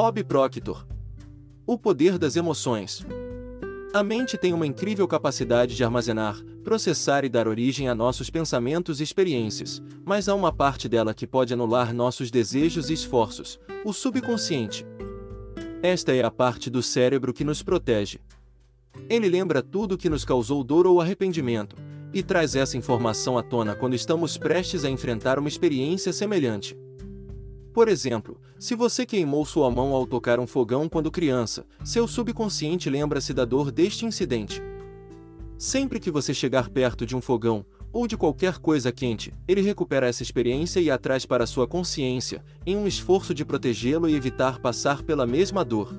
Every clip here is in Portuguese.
Bob Proctor. O poder das emoções. A mente tem uma incrível capacidade de armazenar, processar e dar origem a nossos pensamentos e experiências, mas há uma parte dela que pode anular nossos desejos e esforços, o subconsciente. Esta é a parte do cérebro que nos protege. Ele lembra tudo que nos causou dor ou arrependimento, e traz essa informação à tona quando estamos prestes a enfrentar uma experiência semelhante. Por exemplo, se você queimou sua mão ao tocar um fogão quando criança, seu subconsciente lembra-se da dor deste incidente. Sempre que você chegar perto de um fogão, ou de qualquer coisa quente, ele recupera essa experiência e a traz para sua consciência, em um esforço de protegê-lo e evitar passar pela mesma dor.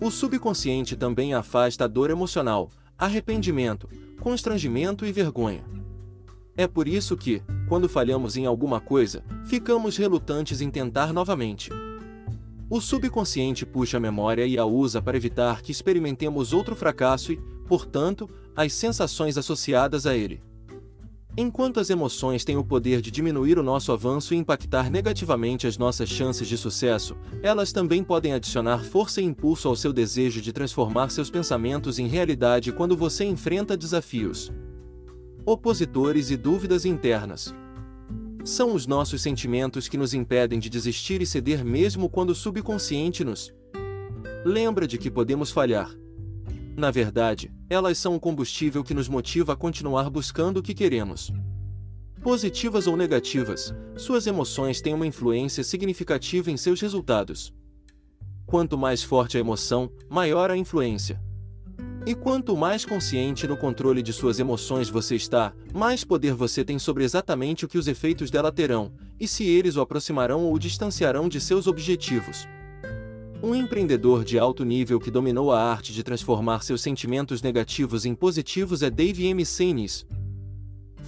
O subconsciente também afasta a dor emocional, arrependimento, constrangimento e vergonha. É por isso que, quando falhamos em alguma coisa, ficamos relutantes em tentar novamente. O subconsciente puxa a memória e a usa para evitar que experimentemos outro fracasso e, portanto, as sensações associadas a ele. Enquanto as emoções têm o poder de diminuir o nosso avanço e impactar negativamente as nossas chances de sucesso, elas também podem adicionar força e impulso ao seu desejo de transformar seus pensamentos em realidade quando você enfrenta desafios opositores e dúvidas internas. São os nossos sentimentos que nos impedem de desistir e ceder mesmo quando o subconsciente nos lembra de que podemos falhar. Na verdade, elas são o combustível que nos motiva a continuar buscando o que queremos. Positivas ou negativas, suas emoções têm uma influência significativa em seus resultados. Quanto mais forte a emoção, maior a influência. E quanto mais consciente no controle de suas emoções você está, mais poder você tem sobre exatamente o que os efeitos dela terão, e se eles o aproximarão ou o distanciarão de seus objetivos. Um empreendedor de alto nível que dominou a arte de transformar seus sentimentos negativos em positivos é Dave M. Sanis,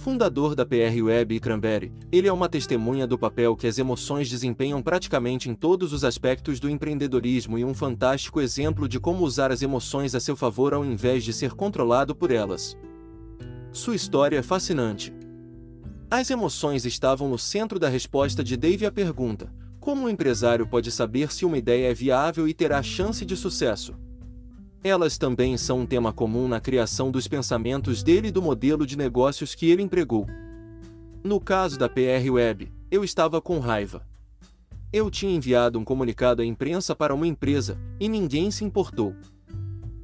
Fundador da PR Web e Cranberry, ele é uma testemunha do papel que as emoções desempenham praticamente em todos os aspectos do empreendedorismo e um fantástico exemplo de como usar as emoções a seu favor ao invés de ser controlado por elas. Sua história é fascinante. As emoções estavam no centro da resposta de Dave à pergunta: como um empresário pode saber se uma ideia é viável e terá chance de sucesso? Elas também são um tema comum na criação dos pensamentos dele e do modelo de negócios que ele empregou. No caso da PR Web, eu estava com raiva. Eu tinha enviado um comunicado à imprensa para uma empresa, e ninguém se importou.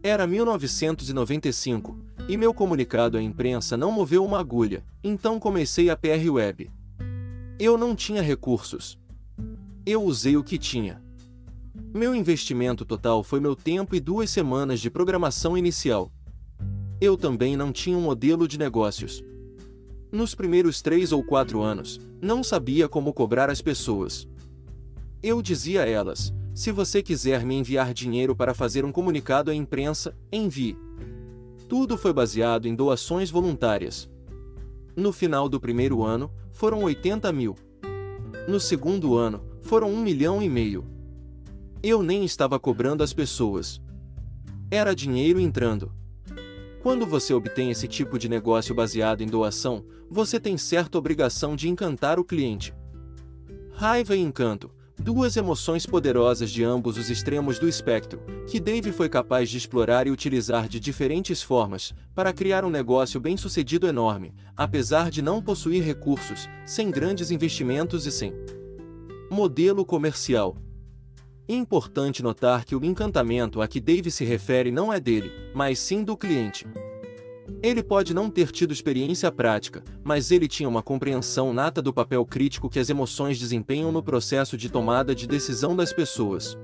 Era 1995, e meu comunicado à imprensa não moveu uma agulha, então comecei a PR Web. Eu não tinha recursos. Eu usei o que tinha. Meu investimento total foi meu tempo e duas semanas de programação inicial. Eu também não tinha um modelo de negócios. Nos primeiros três ou quatro anos, não sabia como cobrar as pessoas. Eu dizia a elas: se você quiser me enviar dinheiro para fazer um comunicado à imprensa, envie. Tudo foi baseado em doações voluntárias. No final do primeiro ano, foram 80 mil. No segundo ano, foram um milhão e meio. Eu nem estava cobrando as pessoas. Era dinheiro entrando. Quando você obtém esse tipo de negócio baseado em doação, você tem certa obrigação de encantar o cliente. Raiva e encanto, duas emoções poderosas de ambos os extremos do espectro, que Dave foi capaz de explorar e utilizar de diferentes formas para criar um negócio bem-sucedido enorme, apesar de não possuir recursos, sem grandes investimentos e sem modelo comercial. É importante notar que o encantamento a que Dave se refere não é dele, mas sim do cliente. Ele pode não ter tido experiência prática, mas ele tinha uma compreensão nata do papel crítico que as emoções desempenham no processo de tomada de decisão das pessoas.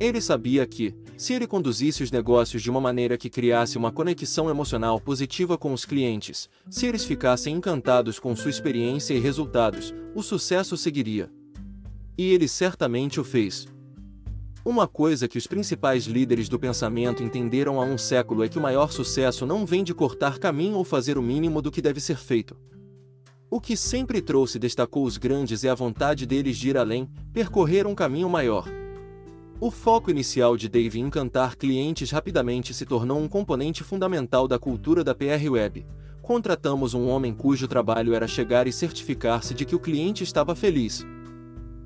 Ele sabia que, se ele conduzisse os negócios de uma maneira que criasse uma conexão emocional positiva com os clientes, se eles ficassem encantados com sua experiência e resultados, o sucesso seguiria. E ele certamente o fez. Uma coisa que os principais líderes do pensamento entenderam há um século é que o maior sucesso não vem de cortar caminho ou fazer o mínimo do que deve ser feito. O que sempre trouxe e destacou os grandes é a vontade deles de ir além, percorrer um caminho maior. O foco inicial de Dave em encantar clientes rapidamente se tornou um componente fundamental da cultura da PR Web. Contratamos um homem cujo trabalho era chegar e certificar-se de que o cliente estava feliz.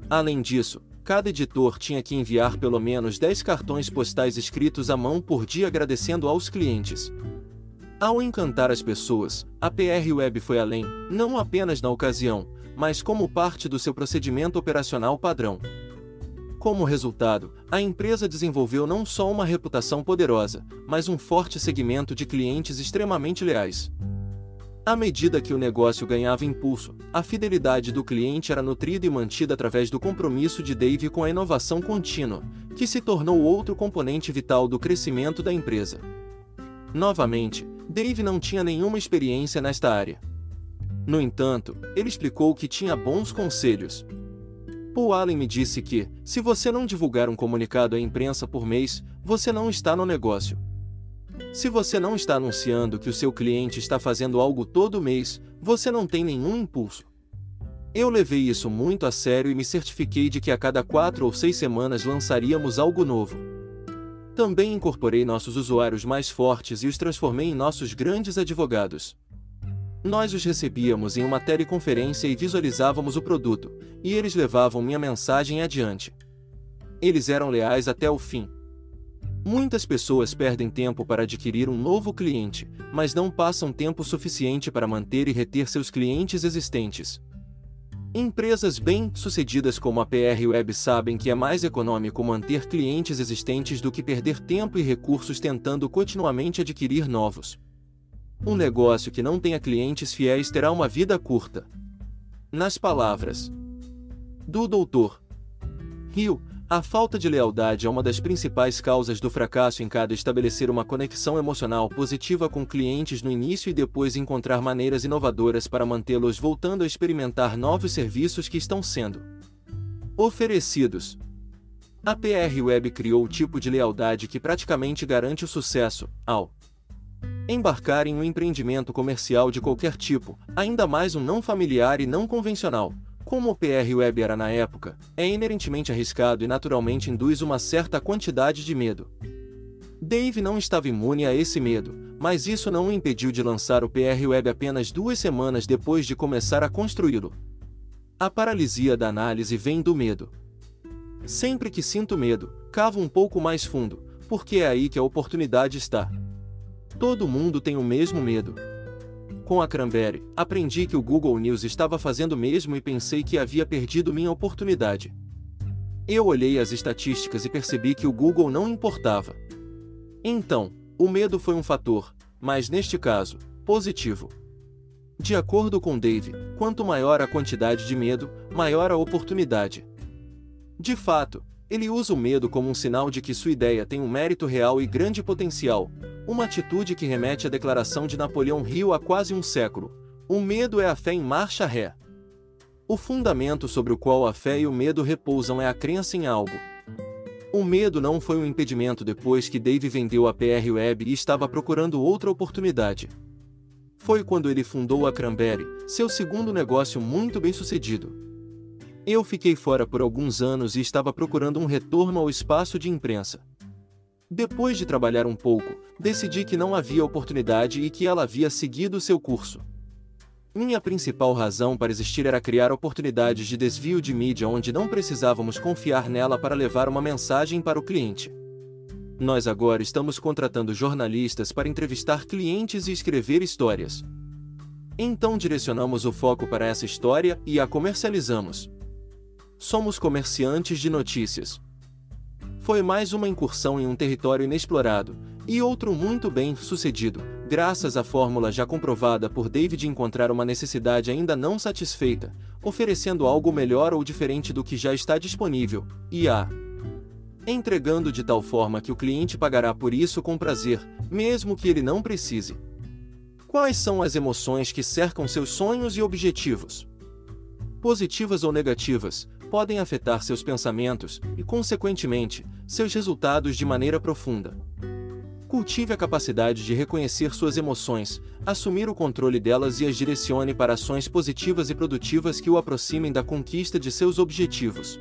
Além disso, cada editor tinha que enviar pelo menos 10 cartões postais escritos à mão por dia agradecendo aos clientes. Ao encantar as pessoas, a PR Web foi além, não apenas na ocasião, mas como parte do seu procedimento operacional padrão. Como resultado, a empresa desenvolveu não só uma reputação poderosa, mas um forte segmento de clientes extremamente leais. À medida que o negócio ganhava impulso, a fidelidade do cliente era nutrida e mantida através do compromisso de Dave com a inovação contínua, que se tornou outro componente vital do crescimento da empresa. Novamente, Dave não tinha nenhuma experiência nesta área. No entanto, ele explicou que tinha bons conselhos. Paul Allen me disse que, se você não divulgar um comunicado à imprensa por mês, você não está no negócio. Se você não está anunciando que o seu cliente está fazendo algo todo mês, você não tem nenhum impulso. Eu levei isso muito a sério e me certifiquei de que a cada quatro ou seis semanas lançaríamos algo novo. Também incorporei nossos usuários mais fortes e os transformei em nossos grandes advogados. Nós os recebíamos em uma teleconferência e visualizávamos o produto, e eles levavam minha mensagem adiante. Eles eram leais até o fim. Muitas pessoas perdem tempo para adquirir um novo cliente, mas não passam tempo suficiente para manter e reter seus clientes existentes. Empresas bem-sucedidas como a PR Web sabem que é mais econômico manter clientes existentes do que perder tempo e recursos tentando continuamente adquirir novos. Um negócio que não tenha clientes fiéis terá uma vida curta. Nas palavras do Dr. Rio, a falta de lealdade é uma das principais causas do fracasso em cada estabelecer uma conexão emocional positiva com clientes no início e depois encontrar maneiras inovadoras para mantê-los voltando a experimentar novos serviços que estão sendo oferecidos. A PR Web criou o tipo de lealdade que praticamente garante o sucesso, ao embarcar em um empreendimento comercial de qualquer tipo, ainda mais um não familiar e não convencional como o PR Web era na época, é inerentemente arriscado e naturalmente induz uma certa quantidade de medo. Dave não estava imune a esse medo, mas isso não o impediu de lançar o PR Web apenas duas semanas depois de começar a construí-lo. A paralisia da análise vem do medo. Sempre que sinto medo, cavo um pouco mais fundo, porque é aí que a oportunidade está. Todo mundo tem o mesmo medo, com a Cranberry, aprendi que o Google News estava fazendo mesmo e pensei que havia perdido minha oportunidade. Eu olhei as estatísticas e percebi que o Google não importava. Então, o medo foi um fator, mas neste caso, positivo. De acordo com Dave, quanto maior a quantidade de medo, maior a oportunidade. De fato, ele usa o medo como um sinal de que sua ideia tem um mérito real e grande potencial, uma atitude que remete à declaração de Napoleão Hill há quase um século: o medo é a fé em marcha ré. O fundamento sobre o qual a fé e o medo repousam é a crença em algo. O medo não foi um impedimento depois que Dave vendeu a PR Web e estava procurando outra oportunidade. Foi quando ele fundou a Cranberry, seu segundo negócio muito bem sucedido. Eu fiquei fora por alguns anos e estava procurando um retorno ao espaço de imprensa. Depois de trabalhar um pouco, decidi que não havia oportunidade e que ela havia seguido seu curso. Minha principal razão para existir era criar oportunidades de desvio de mídia onde não precisávamos confiar nela para levar uma mensagem para o cliente. Nós agora estamos contratando jornalistas para entrevistar clientes e escrever histórias. Então direcionamos o foco para essa história e a comercializamos. Somos comerciantes de notícias. Foi mais uma incursão em um território inexplorado, e outro muito bem sucedido, graças à fórmula já comprovada por David encontrar uma necessidade ainda não satisfeita, oferecendo algo melhor ou diferente do que já está disponível, e a entregando de tal forma que o cliente pagará por isso com prazer, mesmo que ele não precise. Quais são as emoções que cercam seus sonhos e objetivos? Positivas ou negativas, podem afetar seus pensamentos e, consequentemente, seus resultados de maneira profunda. Cultive a capacidade de reconhecer suas emoções, assumir o controle delas e as direcione para ações positivas e produtivas que o aproximem da conquista de seus objetivos.